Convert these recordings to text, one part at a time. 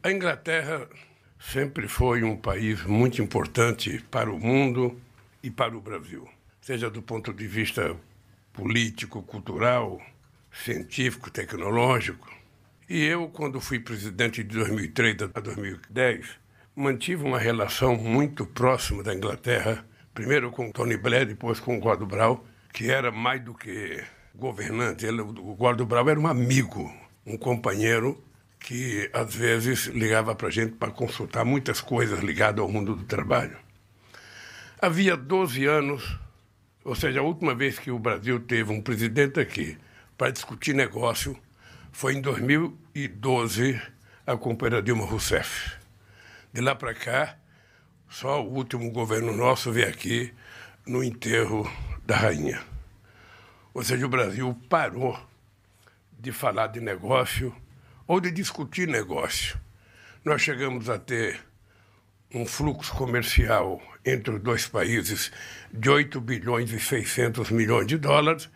A Inglaterra sempre foi um país muito importante para o mundo e para o Brasil, seja do ponto de vista político, cultural, científico, tecnológico. E eu, quando fui presidente de 2003 a 2010, mantive uma relação muito próxima da Inglaterra, primeiro com Tony Blair, depois com Gordon Brown, que era mais do que governante. Ele, o Gordon Brown era um amigo, um companheiro que às vezes ligava para a gente para consultar muitas coisas ligadas ao mundo do trabalho. Havia 12 anos, ou seja, a última vez que o Brasil teve um presidente aqui para discutir negócio foi em 2012, a companheira Dilma Rousseff. De lá para cá, só o último governo nosso veio aqui no enterro da rainha. Ou seja, o Brasil parou de falar de negócio ou de discutir negócio. Nós chegamos a ter um fluxo comercial entre os dois países de 8 bilhões e 600 milhões de dólares,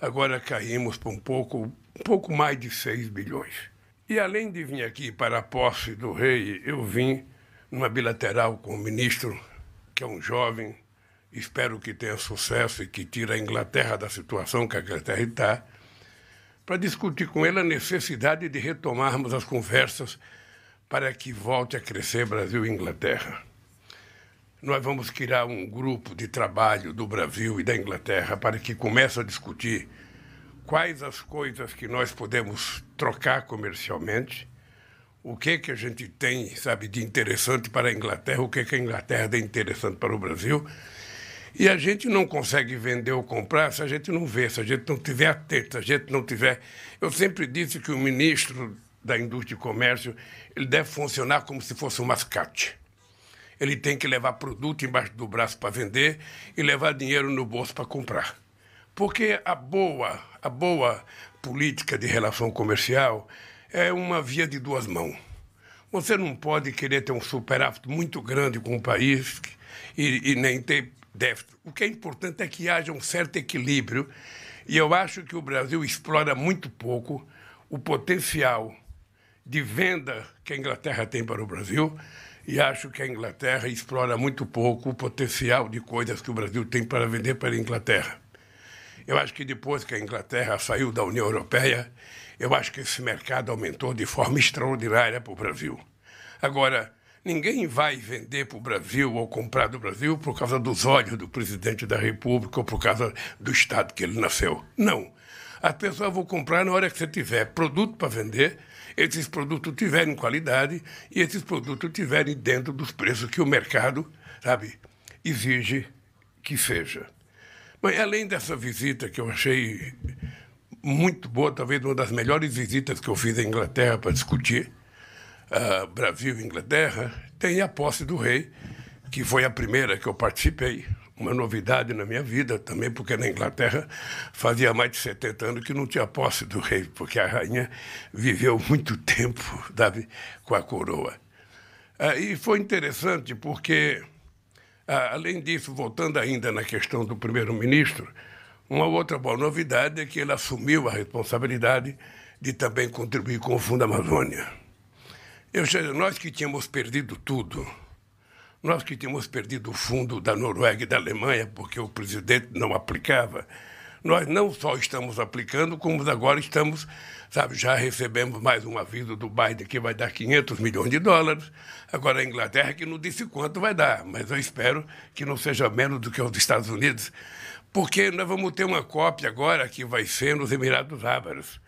agora caímos para um pouco, um pouco mais de 6 bilhões. E além de vir aqui para a posse do rei, eu vim numa bilateral com o ministro, que é um jovem, espero que tenha sucesso e que tire a Inglaterra da situação que a Inglaterra está, para discutir com ele a necessidade de retomarmos as conversas para que volte a crescer Brasil e Inglaterra. Nós vamos criar um grupo de trabalho do Brasil e da Inglaterra para que comece a discutir quais as coisas que nós podemos trocar comercialmente, o que que a gente tem, sabe, de interessante para a Inglaterra, o que que a Inglaterra tem interessante para o Brasil e a gente não consegue vender ou comprar se a gente não vê, se a gente não tiver atento, se a gente não tiver. Eu sempre disse que o ministro da Indústria e Comércio ele deve funcionar como se fosse um mascate. Ele tem que levar produto embaixo do braço para vender e levar dinheiro no bolso para comprar. Porque a boa, a boa política de relação comercial é uma via de duas mãos. Você não pode querer ter um superávit muito grande com o país e, e nem ter déficit. O que é importante é que haja um certo equilíbrio, e eu acho que o Brasil explora muito pouco o potencial de venda que a Inglaterra tem para o Brasil, e acho que a Inglaterra explora muito pouco o potencial de coisas que o Brasil tem para vender para a Inglaterra. Eu acho que depois que a Inglaterra saiu da União Europeia, eu acho que esse mercado aumentou de forma extraordinária para o Brasil. Agora, Ninguém vai vender para o Brasil ou comprar do Brasil por causa dos olhos do presidente da República ou por causa do estado que ele nasceu. Não. As pessoas vão comprar na hora que você tiver produto para vender, esses produtos tiverem qualidade e esses produtos tiverem dentro dos preços que o mercado, sabe, exige que seja. Mas além dessa visita que eu achei muito boa, talvez uma das melhores visitas que eu fiz à Inglaterra para discutir, uh, Brasil e Inglaterra, tem a posse do rei, que foi a primeira que eu participei. Uma novidade na minha vida também, porque na Inglaterra fazia mais de 70 anos que não tinha posse do rei, porque a rainha viveu muito tempo sabe, com a coroa. Uh, e foi interessante porque, uh, além disso, voltando ainda na questão do primeiro-ministro, uma outra boa novidade é que ele assumiu a responsabilidade de também contribuir com o Fundo Amazônia. Eu, nós que tínhamos perdido tudo, nós que tínhamos perdido o fundo da Noruega e da Alemanha, porque o presidente não aplicava, nós não só estamos aplicando, como agora estamos, sabe, já recebemos mais um aviso do Biden que vai dar 500 milhões de dólares. Agora a Inglaterra que não disse quanto vai dar, mas eu espero que não seja menos do que os Estados Unidos, porque nós vamos ter uma cópia agora que vai ser nos Emirados Árabes.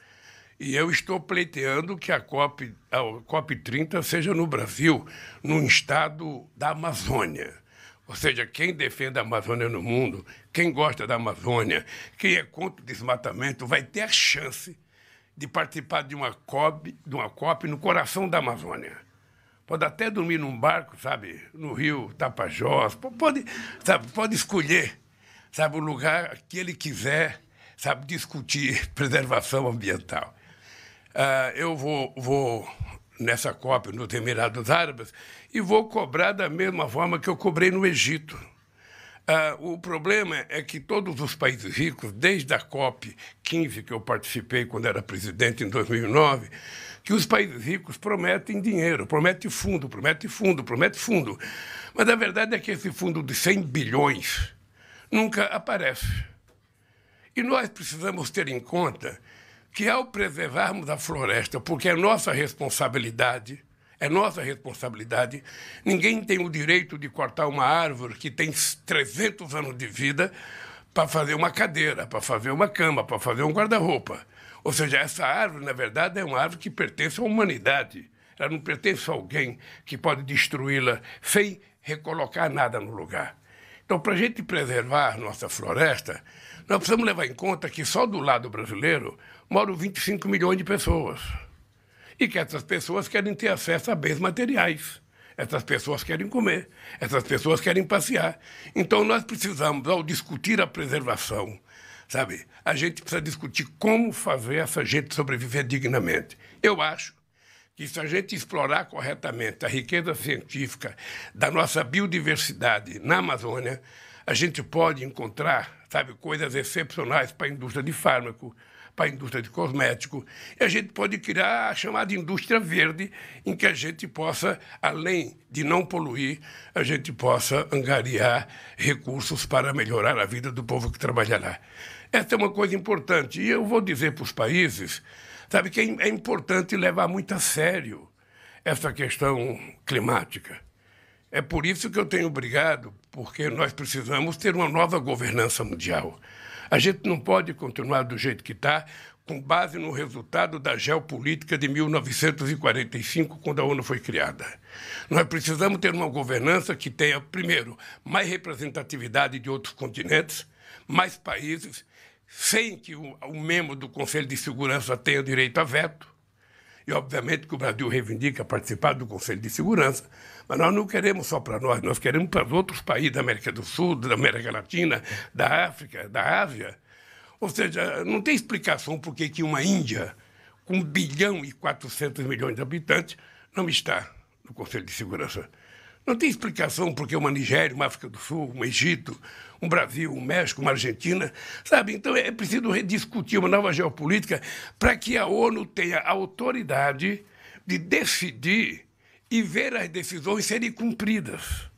E eu estou pleiteando que a COP, a COP 30 seja no Brasil, num estado da Amazônia. Ou seja, quem defende a Amazônia no mundo, quem gosta da Amazônia, quem é contra o desmatamento, vai ter a chance de participar de uma COP, de uma COP no coração da Amazônia. Pode até dormir num barco, sabe, no rio Tapajós, pode, sabe, pode escolher, sabe, o lugar que ele quiser, sabe, discutir preservação ambiental. Uh, eu vou, vou nessa COP nos Emirados Árabes e vou cobrar da mesma forma que eu cobrei no Egito. Ah, o problema é que todos os países ricos, desde a COP 15, que eu participei quando era presidente em 2009, que os países ricos prometem dinheiro, prometem fundo, prometem fundo, prometem fundo. Mas a verdade é que esse fundo de 100 bilhões nunca aparece. E nós precisamos ter em conta que, ao preservarmos a floresta, porque é nossa responsabilidade, é nossa responsabilidade. Ninguém tem o direito de cortar uma árvore que tem 300 anos de vida para fazer uma cadeira, para fazer uma cama, para fazer um guarda-roupa. Ou seja, essa árvore, na verdade, é uma árvore que pertence à humanidade. Ela não pertence a alguém que pode destruí-la sem recolocar nada no lugar. Então, para a gente preservar nossa floresta, nós precisamos levar em conta que só do lado brasileiro moram 25 milhões de pessoas e que essas pessoas querem ter acesso a bens materiais. Essas pessoas querem comer, essas pessoas querem passear. Então nós precisamos, ao discutir a preservação, sabe, a gente precisa discutir como fazer essa gente sobreviver dignamente. Eu acho que se a gente explorar corretamente a riqueza científica da nossa biodiversidade na Amazônia, a gente pode encontrar, sabe, coisas excepcionais para a indústria de fármaco, para a indústria de cosmético. E a gente pode criar a chamada indústria verde, em que a gente possa, além de não poluir, a gente possa angariar recursos para melhorar a vida do povo que trabalha lá. Essa é uma coisa importante. E eu vou dizer para os países, sabe, que é importante levar muito a sério essa questão climática. É por isso que eu tenho brigado, porque nós precisamos ter uma nova governança mundial. A gente não pode continuar do jeito que está, com base no resultado da geopolítica de 1945, quando a ONU foi criada. Nós precisamos ter uma governança que tenha, primeiro, mais representatividade de outros continentes, mais países, sem que o, o membro do Conselho de Segurança tenha direito a veto. E, obviamente, que o Brasil reivindica participar do Conselho de Segurança, mas nós não queremos só para nós, nós queremos para os outros países da América do Sul, da América Latina, da África, da Ásia. Ou seja, não tem explicação por que uma Índia, com 1 bilhão e 400 milhões de habitantes, não está no Conselho de Segurança. Não tem explicação porque uma Nigéria, uma África do Sul, um Egito, um Brasil, um México, uma Argentina, sabe? Então é preciso rediscutir uma nova geopolítica para que a ONU tenha autoridade de decidir e ver as decisões serem cumpridas.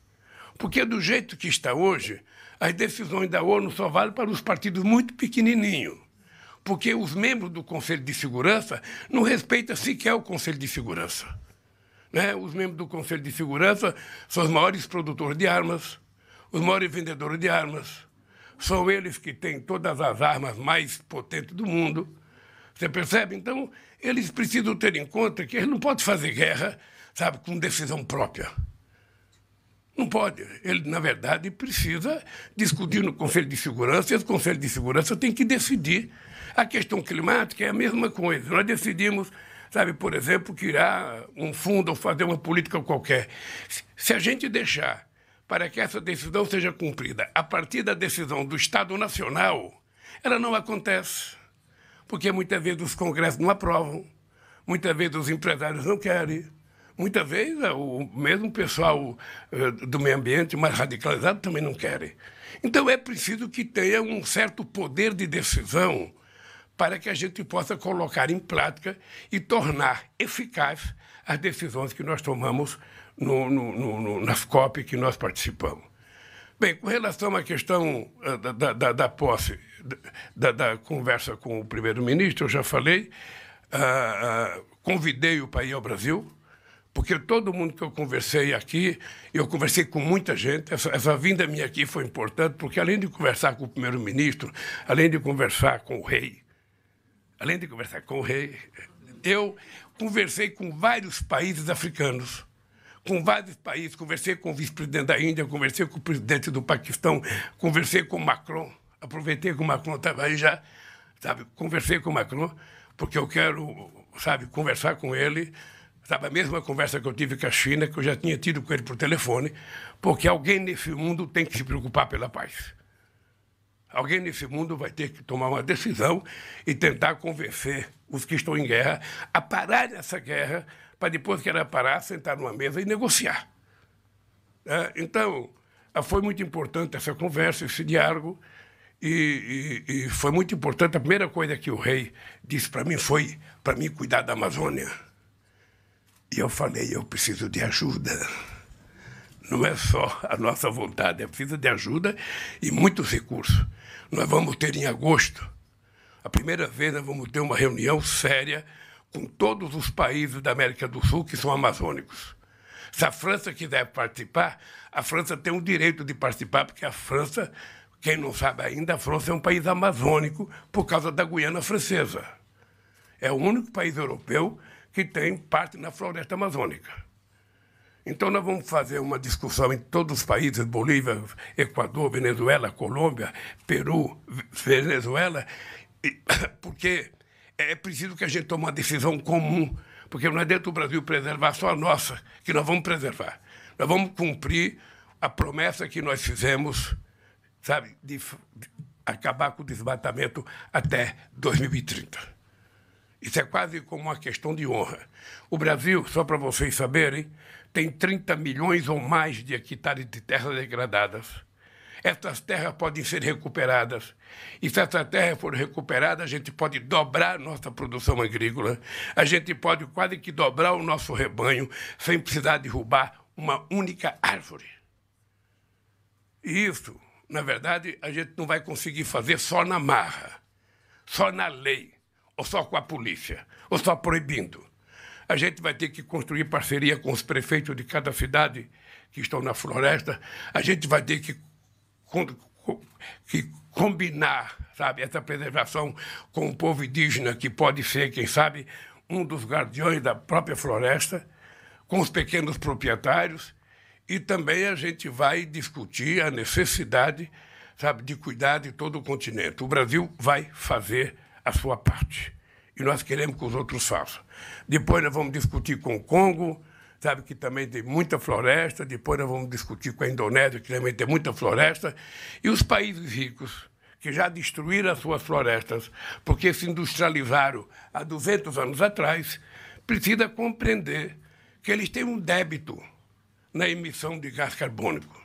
Porque do jeito que está hoje, as decisões da ONU só valem para os partidos muito pequenininhos. Porque os membros do Conselho de Segurança não respeitam sequer o Conselho de Segurança. Né? Os membros do Conselho de Segurança são os maiores produtores de armas, os maiores vendedores de armas. São eles que têm todas as armas mais potentes do mundo. Você percebe? Então, eles precisam ter em conta que eles não podem fazer guerra sabe, com decisão própria. Não pode. Ele, na verdade, precisa discutir no Conselho de Segurança e o Conselho de Segurança tem que decidir. A questão climática é a mesma coisa. Nós decidimos, sabe, por exemplo, criar um fundo ou fazer uma política qualquer. Se a gente deixar para que essa decisão seja cumprida a partir da decisão do Estado Nacional, ela não acontece. Porque muitas vezes os congressos não aprovam, muitas vezes os empresários não querem Muitas vezes é, o mesmo pessoal é, do meio ambiente mais radicalizado também não querem. Então é preciso que tenha um certo poder de decisão para que a gente possa colocar em prática e tornar eficaz as decisões que nós tomamos no, no, no, nas COP que nós participamos. Bem, com relação à questão uh, da, da, da, posse, da, da, conversa com o primeiro-ministro, eu já falei, uh, uh, convidei-o para ir ao Brasil, porque todo mundo que eu conversei aqui, eu conversei com muita gente, essa, essa vinda minha aqui foi importante, porque além de conversar com o primeiro-ministro, além de conversar com o rei, além de conversar com o rei, eu conversei com vários países africanos, com vários países, conversei com o vice-presidente da Índia, conversei com o presidente do Paquistão, conversei com o Macron, aproveitei que o Macron estava aí já, sabe, conversei com o Macron, porque eu quero, sabe, conversar com ele, Sabe, a mesma conversa que eu tive com a China, que eu já tinha tido com ele por telefone, porque alguém nesse mundo tem que se preocupar pela paz. Alguém nesse mundo vai ter que tomar uma decisão e tentar convencer os que estão em guerra a parar essa guerra, para depois que ela parar, sentar numa mesa e negociar. É, então, foi muito importante essa conversa, esse diálogo, e, e, e, foi muito importante. A primeira coisa que o rei disse para mim foi para mim cuidar da Amazônia. E eu falei, eu preciso de ajuda. Não é só a nossa vontade, é preciso de ajuda e muitos recursos. Nós vamos ter em agosto, a primeira vez nós vamos ter uma reunião séria com todos os países da América do Sul que são amazônicos. Se a França quiser participar, a França tem o direito de participar, porque a França, quem não sabe ainda, a França é um país amazônico por causa da Guiana Francesa. É o único país europeu que tem parte na floresta amazônica. Então, nós vamos fazer uma discussão em todos os países Bolívia, Equador, Venezuela, Colômbia, Peru, Venezuela, porque é preciso que a gente tome uma decisão comum, porque não é dentro do Brasil preservar só a nossa, que nós vamos preservar. Nós vamos cumprir a promessa que nós fizemos, sabe, de acabar com o desmatamento até 2030. Isso é quase como uma questão de honra. O Brasil, só para vocês saberem, tem 30 milhões ou mais de hectares de terras degradadas. Essas terras podem ser recuperadas. E se essa terra for recuperada, a gente pode dobrar nossa produção agrícola, a gente pode quase que dobrar o nosso rebanho sem precisar derrubar uma única árvore. E isso, na verdade, a gente não vai conseguir fazer só na marra, só na lei, ou só com a polícia, ou só proibindo. A gente vai ter que construir parceria com os prefeitos de cada cidade que estão na floresta. A gente vai ter que, que combinar, sabe, essa preservação com o povo indígena, que pode ser, quem sabe, um dos guardiões da própria floresta, com os pequenos proprietários. E também a gente vai discutir a necessidade, sabe, de cuidar de todo o continente. O Brasil vai fazer a sua parte e nós queremos que os outros façam. Depois nós vamos discutir com o Congo, sabe que também tem muita floresta. Depois nós vamos discutir com a Indonésia, que também tem muita floresta. E os países ricos, que já destruíram as suas florestas, porque se industrializaram há 200 anos atrás, precisa compreender que eles têm um débito na emissão de gás carbônico.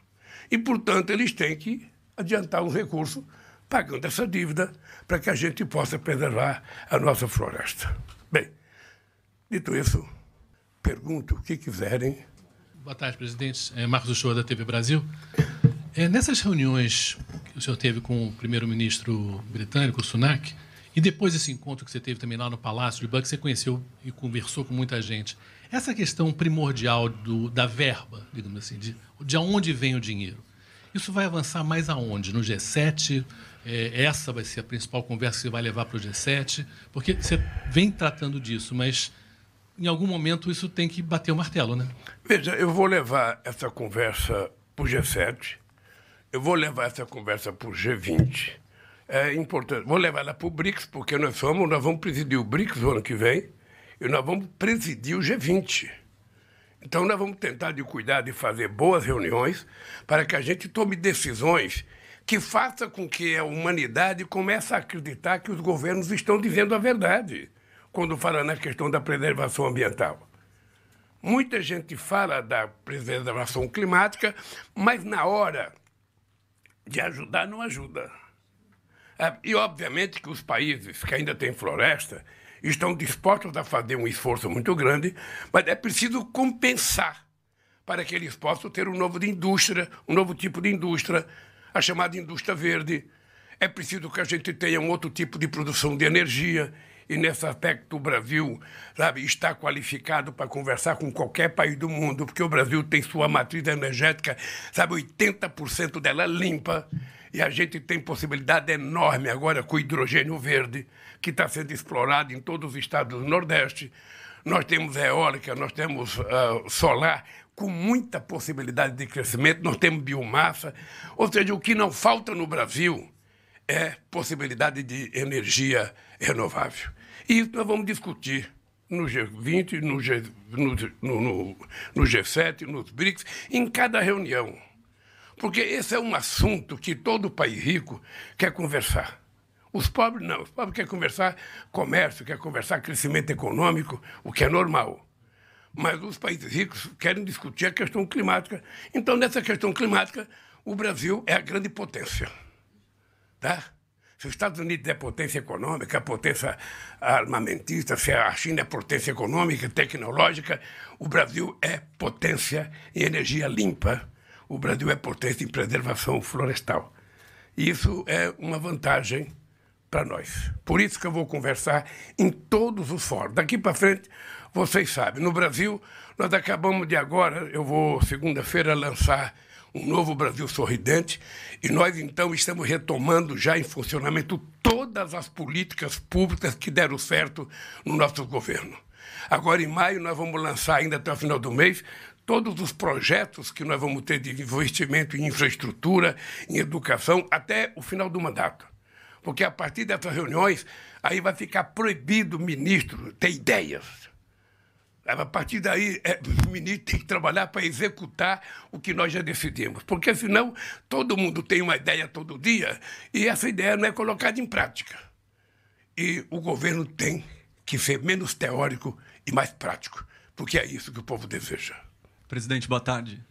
E, portanto, eles têm que adiantar um recurso pagando essa dívida para que a gente possa preservar a nossa floresta. Bem, dito isso, pergunto o que quiserem. Boa tarde, presidente. É Marcos Uchoa, da TV Brasil. É, nessas reuniões que o senhor teve com o primeiro-ministro britânico, Sunak, e depois desse encontro que você teve também lá no Palácio de Buckingham, você conheceu e conversou com muita gente. Essa questão primordial do, da verba, digamos assim, de, de onde vem o dinheiro, isso vai avançar mais aonde? No G7? É, essa vai ser a principal conversa que você vai levar para o G7, porque você vem tratando disso, mas em algum momento isso tem que bater o martelo, né? Veja, eu vou levar essa conversa para o G7, eu vou levar essa conversa para o G20. É importante. Vou levar ela para o BRICS, porque nós somos, nós vamos presidir o BRICS no ano que vem e nós vamos presidir o G20. Então nós vamos tentar de cuidar de fazer boas reuniões para que a gente tome decisões que faça com que a humanidade comece a acreditar que os governos estão dizendo a verdade quando fala na questão da preservação ambiental. Muita gente fala da preservação climática, mas na hora de ajudar, não ajuda. É, e, obviamente, que os países que ainda têm floresta estão dispostos a fazer um esforço muito grande, mas é preciso compensar para que eles possam ter um novo de indústria, um novo tipo de indústria, a chamada indústria verde. É preciso que a gente tenha um outro tipo de produção de energia. E nesse aspecto o Brasil sabe, está qualificado para conversar com qualquer país do mundo, porque o Brasil tem sua matriz energética, sabe, 80% dela limpa. E a gente tem possibilidade enorme agora com o hidrogênio verde, que está sendo explorado em todos os estados do Nordeste. Nós temos eólica, nós temos uh, solar, com muita possibilidade de crescimento, nós temos biomassa. Ou seja, o que não falta no Brasil é possibilidade de energia renovável. E isso nós vamos discutir no G20, no, G, no, no, no G7, nos BRICS, em cada reunião. Porque esse é um assunto que todo país rico quer conversar. Os pobres não. Os pobres querem conversar comércio, querem conversar crescimento econômico, o que é normal mas os países ricos querem discutir a questão climática. Então, nessa questão climática, o Brasil é a grande potência. Tá? Se os Estados Unidos é potência econômica, potência armamentista, se a China é potência econômica, tecnológica, o Brasil é potência em energia limpa, o Brasil é potência em preservação florestal. E isso é uma vantagem para nós. Por isso que eu vou conversar em todos os fóruns. Daqui para frente, vocês sabem, no Brasil, nós acabamos de agora, eu vou segunda-feira lançar um novo Brasil sorridente, e nós então estamos retomando já em funcionamento todas as políticas públicas que deram certo no nosso governo. Agora, em maio, nós vamos lançar, ainda até o final do mês, todos os projetos que nós vamos ter de investimento em infraestrutura, em educação, até o final do mandato. Porque a partir dessas reuniões, aí vai ficar proibido o ministro ter ideias a partir daí, é, o ministro tem que trabalhar para executar o que nós já decidimos. Porque senão todo mundo tem uma ideia todo dia e essa ideia não é colocada em prática. E o governo tem que ser menos teórico e mais prático, porque é isso que o povo deseja. Presidente, boa tarde.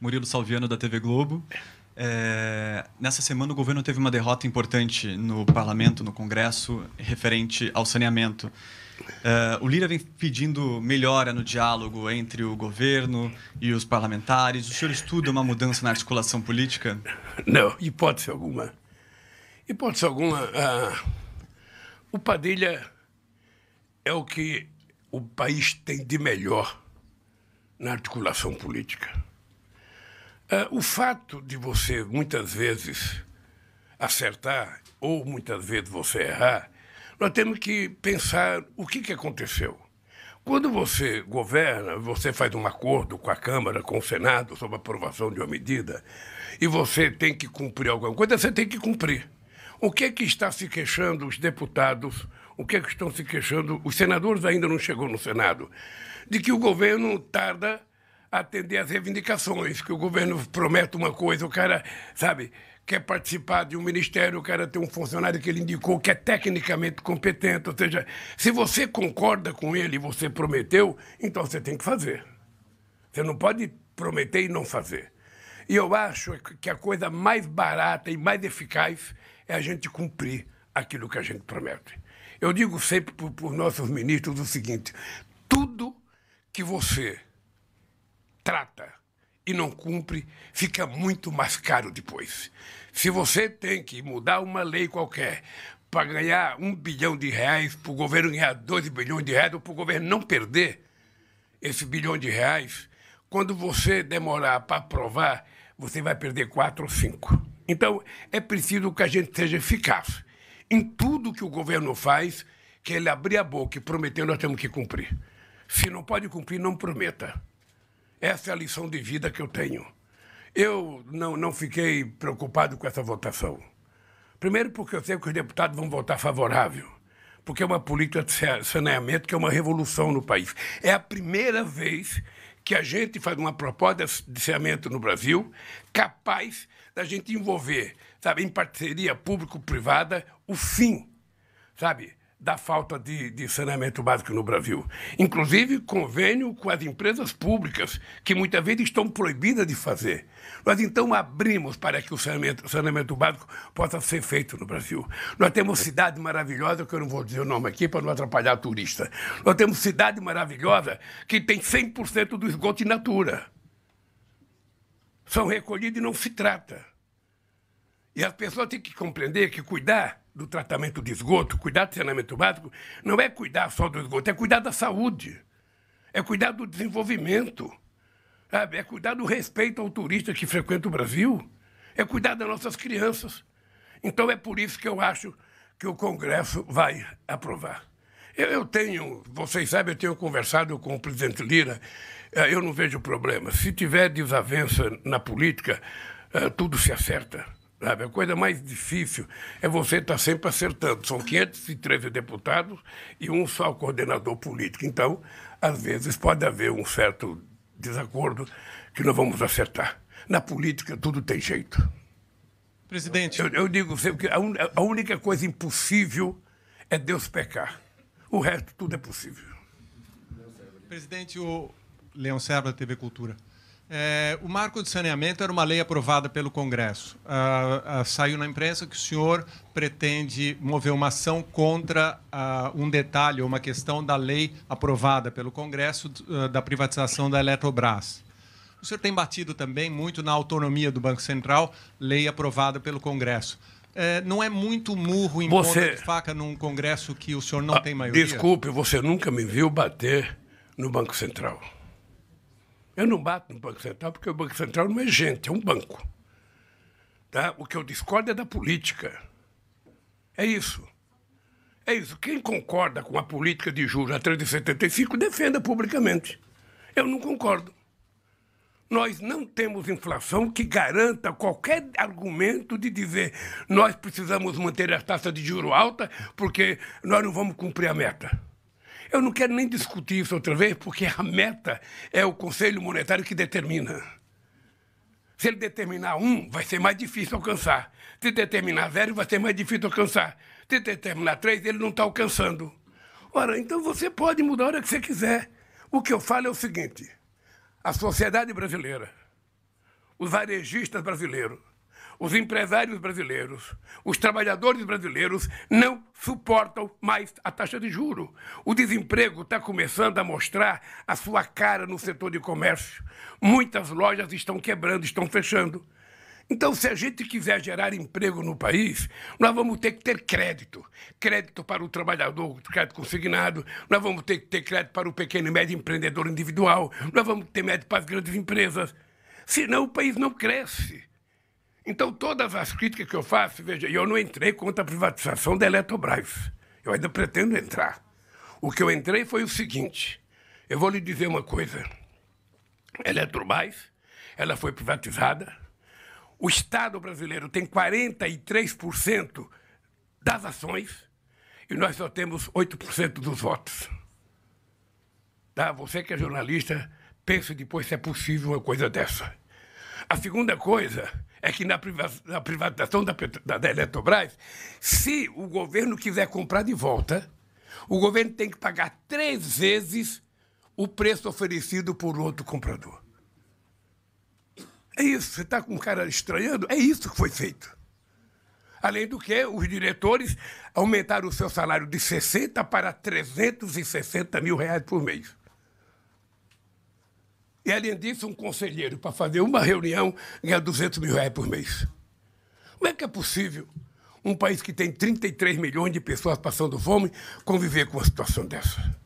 Murilo Salviano, da TV Globo. É, nessa semana, o governo teve uma derrota importante no parlamento, no Congresso, referente ao saneamento. Uh, o Lira vem pedindo melhora no diálogo entre o governo e os parlamentares. O senhor estuda uma mudança na articulação política? Não, hipótese alguma. Hipótese alguma. Uh, o Padilha é o que o país tem de melhor na articulação política. Uh, o fato de você, muitas vezes, acertar ou muitas vezes você errar nós temos que pensar o que, que aconteceu. Quando você governa, você faz um acordo com a Câmara, com o Senado, sobre a aprovação de uma medida, e você tem que cumprir alguma coisa, você tem que cumprir. O que é que está se queixando os deputados? O que é que estão se queixando? Os senadores ainda não chegou no Senado. De que o governo tarda a atender às reivindicações, que o governo promete uma coisa, o cara, sabe, quer participar de um ministério, o cara tem um funcionário que ele indicou que é tecnicamente competente. Ou seja, se você concorda com ele e você prometeu, então você tem que fazer. Você não pode prometer e não fazer. E eu acho que a coisa mais barata e mais eficaz é a gente cumprir aquilo que a gente promete. Eu digo sempre para os nossos ministros o seguinte: tudo que você trata e não cumpre, fica muito mais caro depois. Se você tem que mudar uma lei qualquer para ganhar um bilhão de reais, para o governo ganhar dois bilhões de reais, ou para o governo não perder esse bilhão de reais, quando você demorar para aprovar, você vai perder quatro ou cinco. Então, é preciso que a gente seja eficaz. Em tudo que o governo faz, que ele abrir a boca e prometer, nós temos que cumprir. Se não pode cumprir, não prometa. Essa é a lição de vida que eu tenho. Eu não, não fiquei preocupado com essa votação. Primeiro, porque eu sei que os deputados vão votar favorável, porque é uma política de saneamento que é uma revolução no país. É a primeira vez que a gente faz uma proposta de saneamento no Brasil capaz da gente envolver, sabe, em parceria público-privada, o fim, sabe, da falta de, de, saneamento básico no Brasil. Inclusive, convênio com as empresas públicas, que muitas vezes estão proibidas de fazer. Nós então abrimos para que o saneamento, saneamento básico possa ser feito no Brasil. Nós temos cidade maravilhosa, que eu não vou dizer o nome aqui para não atrapalhar turista. Nós temos cidade maravilhosa que tem 100% do esgoto in natura. São recolhidos e não se trata. E as pessoas têm que compreender que cuidar do tratamento de esgoto, cuidar do saneamento básico, não é cuidar só do esgoto, é cuidar da saúde, é cuidar do desenvolvimento, sabe? é cuidar do respeito ao turista que frequenta o Brasil, é cuidar das nossas crianças. Então é por isso que eu acho que o Congresso vai aprovar. Eu, eu tenho, vocês sabem, eu tenho conversado com o presidente Lira, eh, eu não vejo problema. Se tiver desavença na política, eh, tudo se acerta. Sabe? A coisa mais difícil é você estar sempre acertando. São 513 deputados e um só coordenador político. Então, às vezes, pode haver um certo desacordo que não vamos acertar. Na política, tudo tem jeito. Presidente. Eu, eu digo sempre que a, un, a única coisa impossível é Deus pecar. O resto, tudo é possível. Presidente, o Leão Serra da TV Cultura. É, o marco de saneamento era uma lei aprovada pelo Congresso. Ah, ah, saiu na imprensa que o senhor pretende mover uma ação contra ah, um detalhe ou uma questão da lei aprovada pelo Congresso ah, da privatização da Eletrobras. O senhor tem batido também muito na autonomia do Banco Central, lei aprovada pelo Congresso. É, não é muito murro em Você- ponta de faca num Congresso que o senhor não tem maioria? Desculpe, você nunca me viu bater no Banco Central. Eu não bato no Banco Central porque o Banco Central não é gente, é um banco. Tá? O que eu discordo é da política. É isso. É isso. Quem concorda com a política de juros a 3,75 defenda publicamente. Eu não concordo. Nós não temos inflação que garanta qualquer argumento de dizer nós precisamos manter a taxa de juro alta porque nós não vamos cumprir a meta. Eu não quero nem discutir isso outra vez, porque a meta é o Conselho Monetário que determina. Se ele determinar um, vai ser mais difícil alcançar. Se determinar zero, vai ser mais difícil alcançar. Se determinar três, ele não está alcançando. Ora, então você pode mudar a hora que você quiser. O que eu falo é o seguinte: a sociedade brasileira, os varejistas brasileiros, os empresários brasileiros, os trabalhadores brasileiros não suportam mais a taxa de juro. O desemprego está começando a mostrar a sua cara no setor de comércio. Muitas lojas estão quebrando, estão fechando. Então, se a gente quiser gerar emprego no país, nós vamos ter que ter crédito. Crédito para o trabalhador, crédito consignado, nós vamos ter que ter crédito para o pequeno e médio empreendedor individual, nós vamos ter crédito para as grandes empresas. Senão, o país não cresce. Então, todas as críticas que eu faço, veja, eu não entrei contra a privatização da Eletrobras. Eu ainda pretendo entrar. O que eu entrei foi o seguinte: eu vou lhe dizer uma coisa. A Eletrobras, ela foi privatizada. O Estado brasileiro tem 43% das ações e nós só temos 8% dos votos. Tá? Você que é jornalista, pense depois se é possível uma coisa dessa. A segunda coisa é que na, priva- na privatização da, da, da Eletrobras, se o governo quiser comprar de volta, o governo tem que pagar três vezes o preço oferecido por outro comprador. É isso, você está com um cara estranhando? É isso que foi feito. Além do que, os diretores aumentaram o seu salário de 60 para 360 mil reais por mês. E, além disso, um conselheiro, para fazer uma reunião, ganha 200 mil reais por mês. Como é que é possível um país que tem 33 milhões de pessoas passando fome conviver com uma situação dessa?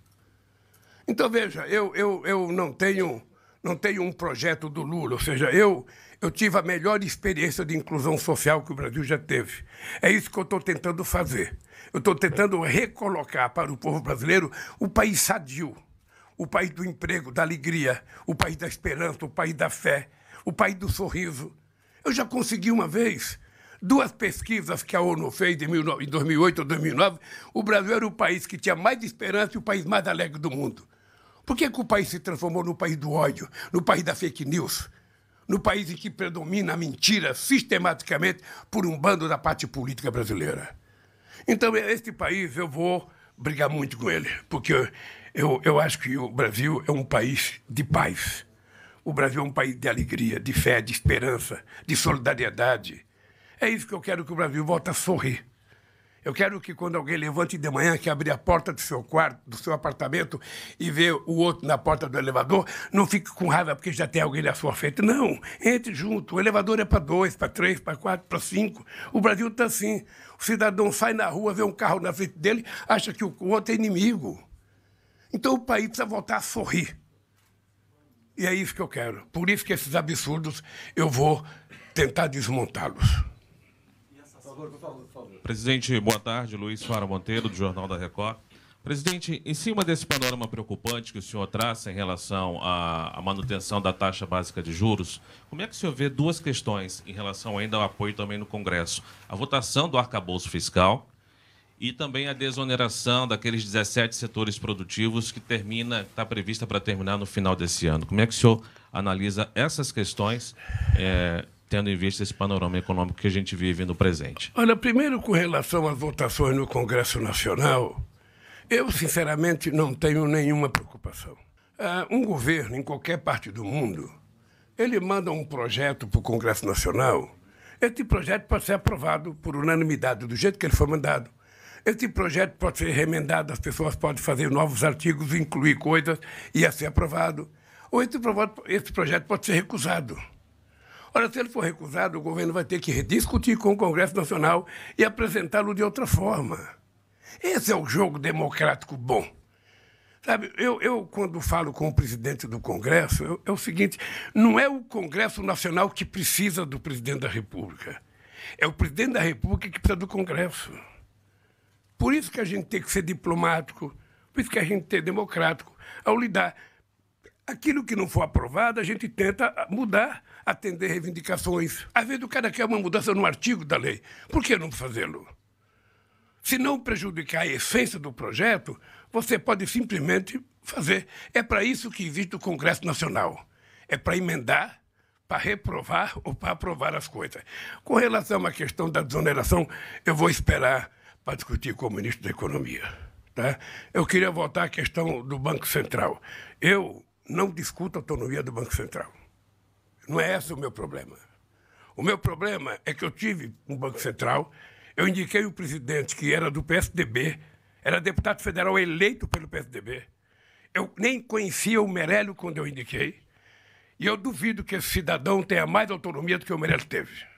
Então, veja, eu, eu, eu não, tenho, não tenho um projeto do Lula, ou seja, eu, eu tive a melhor experiência de inclusão social que o Brasil já teve. É isso que eu estou tentando fazer. Eu estou tentando recolocar para o povo brasileiro o país sadio, o país do emprego, da alegria, o país da esperança, o país da fé, o país do sorriso. Eu já consegui uma vez, duas pesquisas que a ONU fez em 19 em 2008 ou 2009, o Brasil era o país que tinha mais esperança e o país mais alegre do mundo. Por que, que o país se transformou no país do ódio, no país da fake news? No país em que predomina a mentira sistematicamente por um bando da parte política brasileira. Então, este país eu vou brigar muito com ele, porque eu, eu, acho que o Brasil é um país de paz. O Brasil é um país de alegria, de fé, de esperança, de solidariedade. É isso que eu quero que o Brasil volte a sorrir. Eu quero que quando alguém levante de manhã, que abrir a porta do seu quarto, do seu apartamento e vê o outro na porta do elevador, não fique com raiva porque já tem alguém na sua frente. Não, entre junto. O elevador é para dois, para três, para quatro, para cinco. O Brasil está assim. O cidadão sai na rua, vê um carro na frente dele, acha que o outro é inimigo. Então o país precisa voltar a sorrir. E é isso que eu quero. Por isso que esses absurdos eu vou tentar desmontá-los. Presidente, boa tarde. Luiz Fara Monteiro, do Jornal da Record. Presidente, em cima desse panorama preocupante que o senhor traça em relação à manutenção da taxa básica de juros, como é que o senhor vê duas questões em relação ainda ao apoio também no Congresso? A votação do arcabouço fiscal e também a desoneração daqueles 17 setores produtivos que termina, está prevista para terminar no final desse ano. Como é que o senhor analisa essas questões, eh, tendo em vista esse panorama econômico que a gente vive no presente? Olha, primeiro com relação às votações no Congresso Nacional, eu sinceramente não tenho nenhuma preocupação. Ah, um governo em qualquer parte do mundo ele manda um projeto para o Congresso Nacional. Esse projeto pode ser aprovado por unanimidade, do jeito que ele foi mandado. Esse projeto pode ser remendado, as pessoas podem fazer novos artigos, incluir coisas, e ia ser aprovado. Ou esse, esse projeto pode ser recusado. Ora, se ele for recusado, o governo vai ter que rediscutir com o Congresso Nacional e apresentá-lo de outra forma. Esse é o jogo democrático bom. Sabe, eu, eu quando falo com o presidente do Congresso, eu, é o seguinte: não é o Congresso Nacional que precisa do presidente da República. É o presidente da República que precisa do Congresso. Por isso que a gente tem que ser diplomático, por isso que a gente tem que ser democrático ao lidar. Aquilo que não for aprovado, a gente tenta mudar, atender reivindicações. Às vezes o cara quer uma mudança no artigo da lei. Por que não fazê-lo? Se não prejudicar a essência do projeto, você pode simplesmente fazer. É para isso que existe o Congresso Nacional. É para emendar, para reprovar ou para aprovar as coisas. Com relação à questão da desoneração, eu vou esperar para discutir com o ministro da Economia. Tá? Eu queria voltar à questão do Banco Central. Eu não discuto a autonomia do Banco Central. Não é esse o meu problema. O meu problema é que eu tive um Banco Central, eu indiquei o presidente que era do PSDB, era deputado federal eleito pelo PSDB. Eu nem conhecia o Meirelles quando eu indiquei. E eu duvido que esse cidadão tenha mais autonomia do que o Meirelles teve.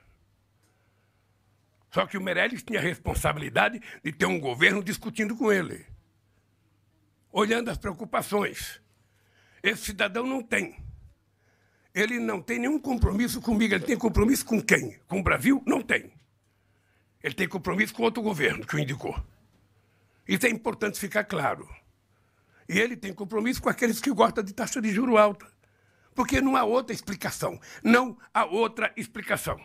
Só que o Meirelles tinha a responsabilidade de ter um governo discutindo com ele, olhando as preocupações. Esse cidadão não tem. Ele não tem nenhum compromisso comigo. Ele tem compromisso com quem? Com o Brasil? Não tem. Ele tem compromisso com outro governo que o indicou. Isso é importante ficar claro. E ele tem compromisso com aqueles que gostam de taxa de juro alta. Porque não há outra explicação. Não há outra explicação.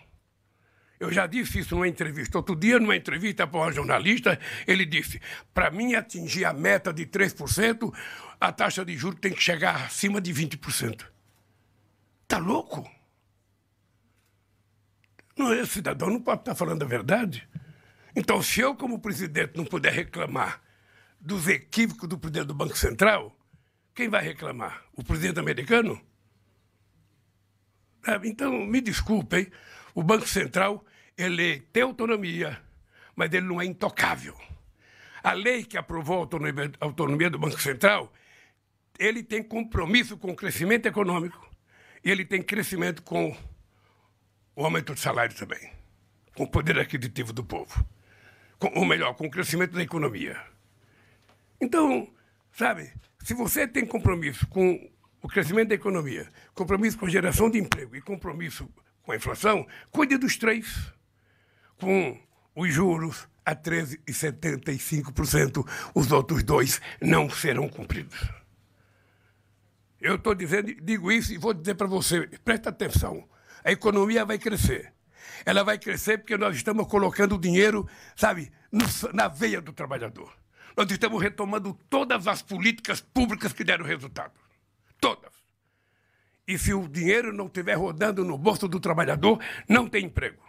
Eu já disse isso numa entrevista. Outro dia, numa entrevista para uma jornalista, ele disse: para mim atingir a meta de 3%, a taxa de juros tem que chegar acima de 20%. Está louco? Não, esse cidadão não pode estar falando a verdade. Então, se eu, como presidente, não puder reclamar dos equívocos do presidente do Banco Central, quem vai reclamar? O presidente americano? É, então, me desculpem, o Banco Central ele tem autonomia, mas ele não é intocável. A lei que aprovou a autonomia, do Banco Central, ele tem compromisso com o crescimento econômico e ele tem crescimento com o aumento de salário também, com o poder aquisitivo do povo com, ou melhor, com o crescimento da economia. Então, sabe, se você tem compromisso com o crescimento da economia, compromisso com a geração de emprego e compromisso com a inflação, cuide dos três. Com os juros a 13,75%, os outros dois não serão cumpridos. Eu estou dizendo, digo isso e vou dizer para você, presta atenção. A economia vai crescer ela vai crescer porque nós estamos colocando o dinheiro, sabe, no, na veia do trabalhador. Nós estamos retomando todas as políticas públicas que deram resultado. Todas. E se o dinheiro não estiver rodando no bolso do trabalhador, não tem emprego.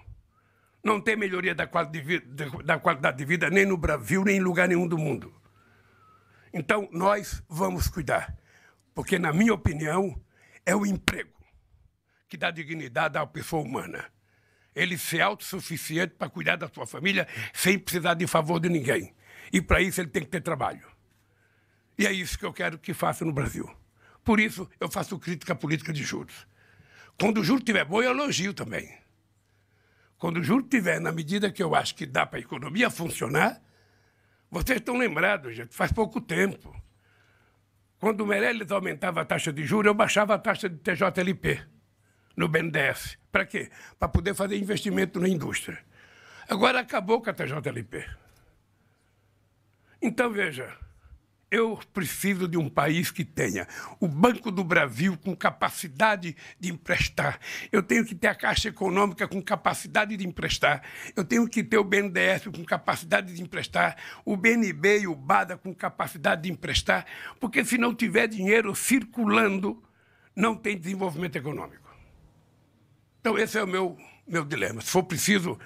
Não tem melhoria da qualidade, de vida, nem no Brasil, nem em lugar nenhum do mundo. Então, nós vamos cuidar. Porque, na minha opinião, é o emprego que dá dignidade à pessoa humana ele ser autossuficiente para cuidar da sua família sem precisar de favor de ninguém. E para isso ele tem que ter trabalho. E é isso que eu quero que faça no Brasil. Por isso eu faço crítica política de juros. Quando o juro estiver bom, eu elogio também. Quando o juro estiver na medida que eu acho que dá para a economia funcionar, vocês estão lembrados, gente, faz pouco tempo. Quando o Meirelles aumentava a taxa de juros, eu baixava a taxa de TJLP no BNDES. Para quê? Para poder fazer investimento na indústria. Agora acabou com a TJLP. Então, veja, eu preciso de um país que tenha o Banco do Brasil com capacidade de emprestar. Eu tenho que ter a Caixa Econômica com capacidade de emprestar. Eu tenho que ter o BNDES com capacidade de emprestar. O BNB e o BADA com capacidade de emprestar. Porque se não tiver dinheiro circulando, não tem desenvolvimento econômico. Então, esse é o meu, meu dilema. Se for preciso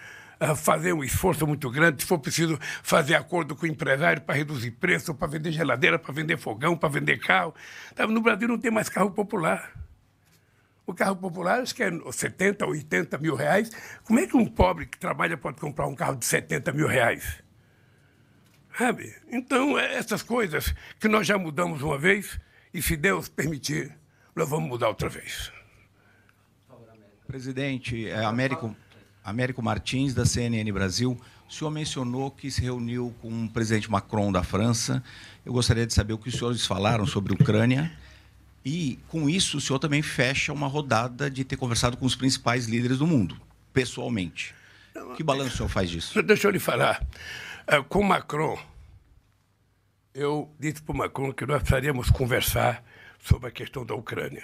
fazer um esforço muito grande, se for preciso fazer acordo com o empresário para reduzir preço, para vender geladeira, para vender fogão, para vender carro. Tá, no Brasil não tem mais carro popular. O carro popular acho que é 70, 80 mil reais. Como é que um pobre que trabalha pode comprar um carro de 70 mil reais? Sabe? Então, é essas coisas que nós já mudamos uma vez e, se Deus permitir, nós vamos mudar outra vez. Presidente, é Américo, Américo Martins, da CNN Brasil. O senhor mencionou que se reuniu com o presidente Macron da França. Eu gostaria de saber o que os senhores falaram sobre a Ucrânia. E, com isso, o senhor também fecha uma rodada de ter conversado com os principais líderes do mundo, pessoalmente. Que balanço o senhor faz disso? Deixa eu lhe falar. É, com Macron, eu disse para o Macron que nós precisaríamos conversar sobre a questão da Ucrânia.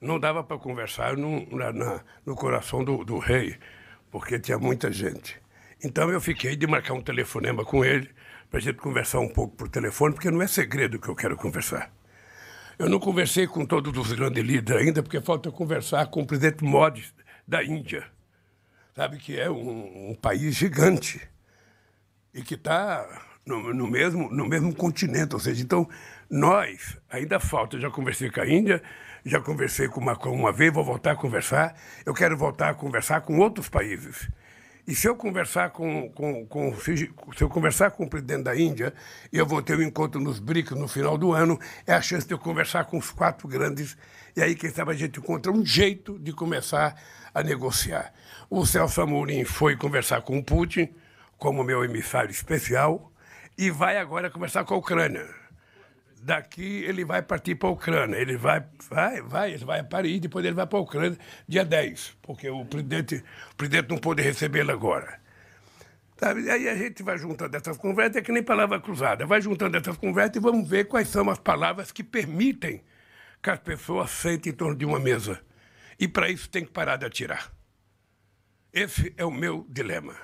Não dava para conversar no, na, no coração do, do rei, porque tinha muita gente. Então eu fiquei de marcar um telefonema com ele para a gente conversar um pouco por telefone, porque não é segredo que eu quero conversar. Eu não conversei com todos os grandes líderes ainda, porque falta conversar com o presidente Modi da Índia, sabe que é um, um país gigante e que está no, no, mesmo, no mesmo continente. Ou seja, então nós, ainda falta, já conversei com a Índia, já conversei com Macron uma vez, vou voltar a conversar, eu quero voltar a conversar com outros países. E se eu conversar com, com, com, se eu conversar com o presidente da Índia, eu vou ter um encontro nos BRICS no final do ano, é a chance de eu conversar com os quatro grandes, e aí, quem sabe, a gente encontra um jeito de começar a negociar. O Celso Amorim foi conversar com o Putin, como meu emissário especial, e vai agora conversar com a Ucrânia daqui ele vai partir para a Ucrânia. Ele vai, vai, vai, ele vai a Paris, depois ele vai para a Ucrânia dia 10, porque o presidente, o presidente não pôde recebê-lo agora. Sabe? Aí a gente vai juntando essas conversas, é que nem palavra cruzada. Vai juntando essas conversas e vamos ver quais são as palavras que permitem que as pessoas sentem em torno de uma mesa. E para isso tem que parar de atirar. Esse é o meu dilema.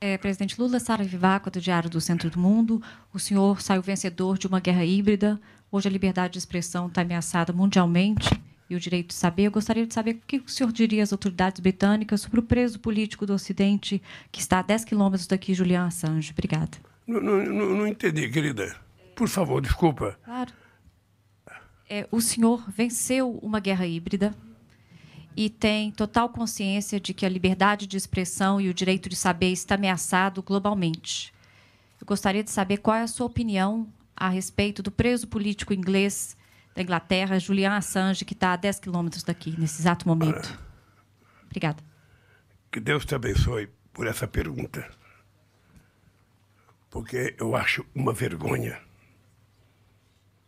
É, presidente Lula, Sara Vivaco, do Diário do Centro do Mundo. O senhor saiu vencedor de uma guerra híbrida. Hoje a liberdade de expressão está ameaçada mundialmente e o direito de saber. Eu gostaria de saber o que o senhor diria às autoridades britânicas sobre o preso político do Ocidente que está a 10 quilômetros daqui, Julian Assange. Obrigada. Não, não, não, entendi, querida. Por favor, desculpa. Claro. É, o senhor venceu uma guerra híbrida e tem total consciência de que a liberdade de expressão e o direito de saber está ameaçado globalmente. Eu gostaria de saber qual é a sua opinião a respeito do preso político inglês da Inglaterra, Julian Assange, que está a 10 quilômetros daqui, nesse exato momento. Obrigada. Que Deus te abençoe por essa pergunta. Porque eu acho uma vergonha.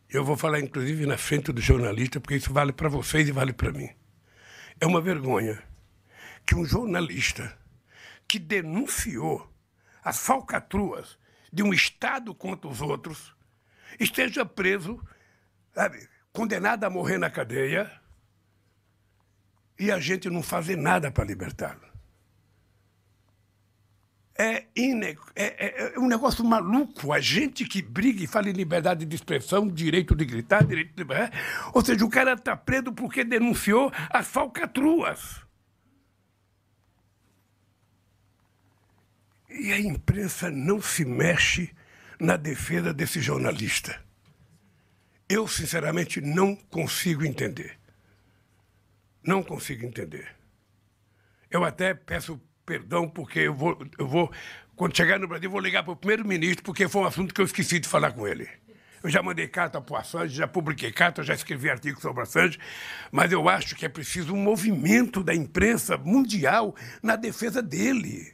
Eu vou falar, inclusive, na frente do jornalista, porque isso vale para vocês e vale para mim. É uma vergonha que um jornalista que denunciou as falcatruas de um Estado contra os outros esteja preso, sabe, condenado a morrer na cadeia e a gente não fazer nada para libertá-lo. É, ine... é, é, é, um negócio maluco. A gente que briga e fala em liberdade de expressão, direito de gritar, direito de. Ou seja, o cara está preso porque denunciou as falcatruas. E a imprensa não se mexe na defesa desse jornalista. Eu, sinceramente, não consigo entender. Não consigo entender. Eu até peço perdão, porque eu vou, eu vou quando chegar no Brasil, vou ligar para o primeiro-ministro, porque foi um assunto que eu esqueci de falar com ele. Eu já mandei carta para o Assange, já publiquei carta, já escrevi artigo sobre o Assange, mas eu acho que é preciso um movimento da imprensa mundial na defesa dele.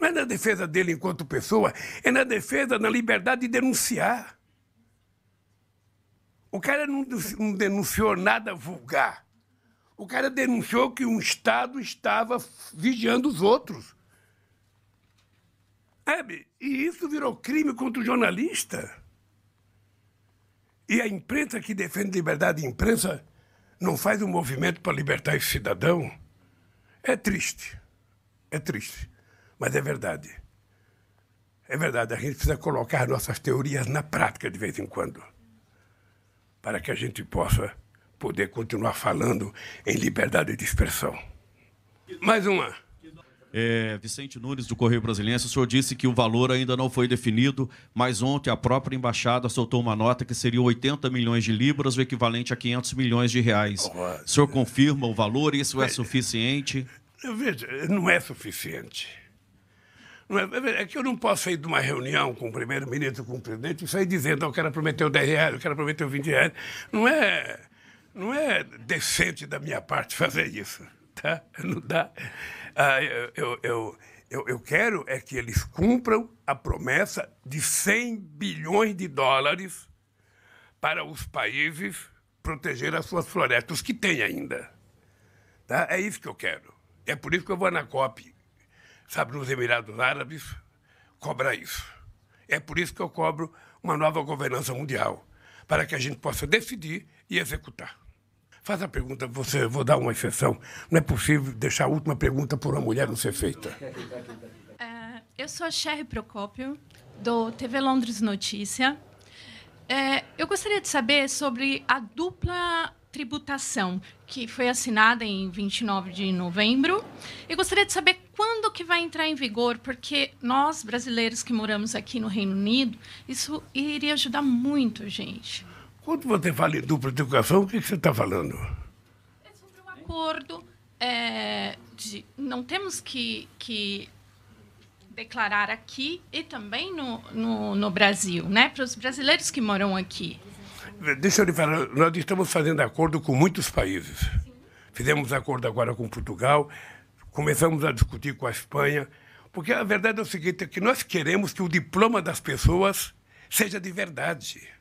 Não é na defesa dele enquanto pessoa, é na defesa da liberdade de denunciar. O cara não denunciou nada vulgar. O cara denunciou que um Estado estava vigiando os outros. Sabe? E isso virou crime contra o jornalista. E a imprensa que defende liberdade de imprensa não faz um movimento para libertar esse cidadão. É triste. É triste. Mas é verdade. É verdade. A gente precisa colocar nossas teorias na prática de vez em quando. Para que a gente possa poder continuar falando em liberdade de expressão. Mais uma. É, Vicente Nunes, do Correio Brasiliense, o senhor disse que o valor ainda não foi definido, mas ontem a própria embaixada soltou uma nota que seria 80 milhões de libras, o equivalente a 500 milhões de reais. O senhor confirma o valor? Isso é suficiente? Veja, não é suficiente. Não é, é, que eu não posso sair de uma reunião com o primeiro-ministro, com o presidente, e sair dizendo, eu quero prometer 10 reais, eu quero prometer 20 reais. Não é, não é decente da minha parte fazer isso. Tá? Não dá. Ah, eu, eu, eu, eu quero é que eles cumpram a promessa de 100 bilhões de dólares para os países proteger as suas florestas, os que têm ainda. Tá? É isso que eu quero. É por isso que eu vou na COP, sabe, nos Emirados Árabes, cobrar isso. É por isso que eu cobro uma nova governança mundial, para que a gente possa decidir e executar. Faz a pergunta, você, vou dar uma exceção. Não é possível deixar a última pergunta por uma mulher não ser feita. É, eu sou a Sherry Procópio, do TV Londres Notícia. É, eu gostaria de saber sobre a dupla tributação que foi assinada em 29 de novembro. Eu gostaria de saber quando que vai entrar em vigor, porque nós brasileiros que moramos aqui no Reino Unido, isso iria ajudar muito gente. Quando você fala em dupla educação, o que você está falando? É sobre o acordo. É, de, não temos que, que declarar aqui e também no, no, no Brasil, né? para os brasileiros que moram aqui. Deixa eu lhe falar, nós estamos fazendo acordo com muitos países. Sim. Fizemos acordo agora com Portugal, começamos a discutir com a Espanha, porque a verdade é o seguinte, é que nós queremos que o diploma das pessoas seja de verdade.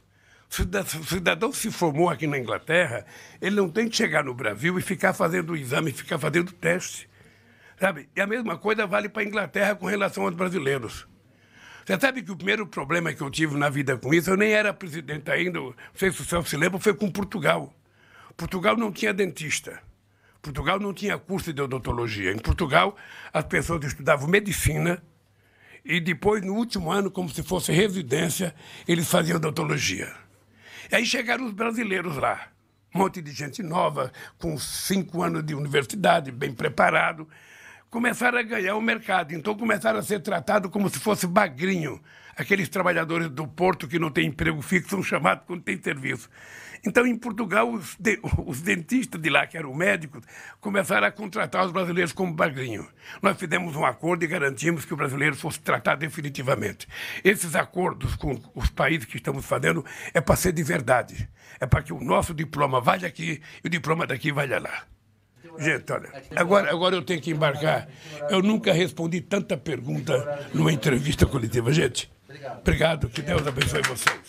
O cidadão se formou aqui na Inglaterra, ele não tem que chegar no Brasil e ficar fazendo o exame, ficar fazendo teste. Sabe? E a mesma coisa vale para a Inglaterra com relação aos brasileiros. Você sabe que o primeiro problema que eu tive na vida com isso, eu nem era presidente ainda, não sei se o senhor se lembra, foi com Portugal. Portugal não tinha dentista. Portugal não tinha curso de odontologia. Em Portugal, as pessoas estudavam medicina e depois, no último ano, como se fosse residência, eles faziam odontologia. Aí chegaram os brasileiros lá, um monte de gente nova, com cinco anos de universidade, bem preparado, começaram a ganhar o mercado. Então começaram a ser tratados como se fosse bagrinho. Aqueles trabalhadores do porto que não têm emprego fixo são chamados quando tem serviço. Então, em Portugal, os, de, os, dentistas de lá, que eram médicos, começaram a contratar os brasileiros como bagrinho. Nós fizemos um acordo e garantimos que o brasileiro fosse tratado definitivamente. Esses acordos com os países que estamos fazendo é para ser de verdade. É para que o nosso diploma vá aqui e o diploma daqui vá lá. Gente, olha, agora, agora eu tenho que embarcar. Eu nunca respondi tanta pergunta numa entrevista coletiva. Gente, obrigado. Que Deus abençoe vocês.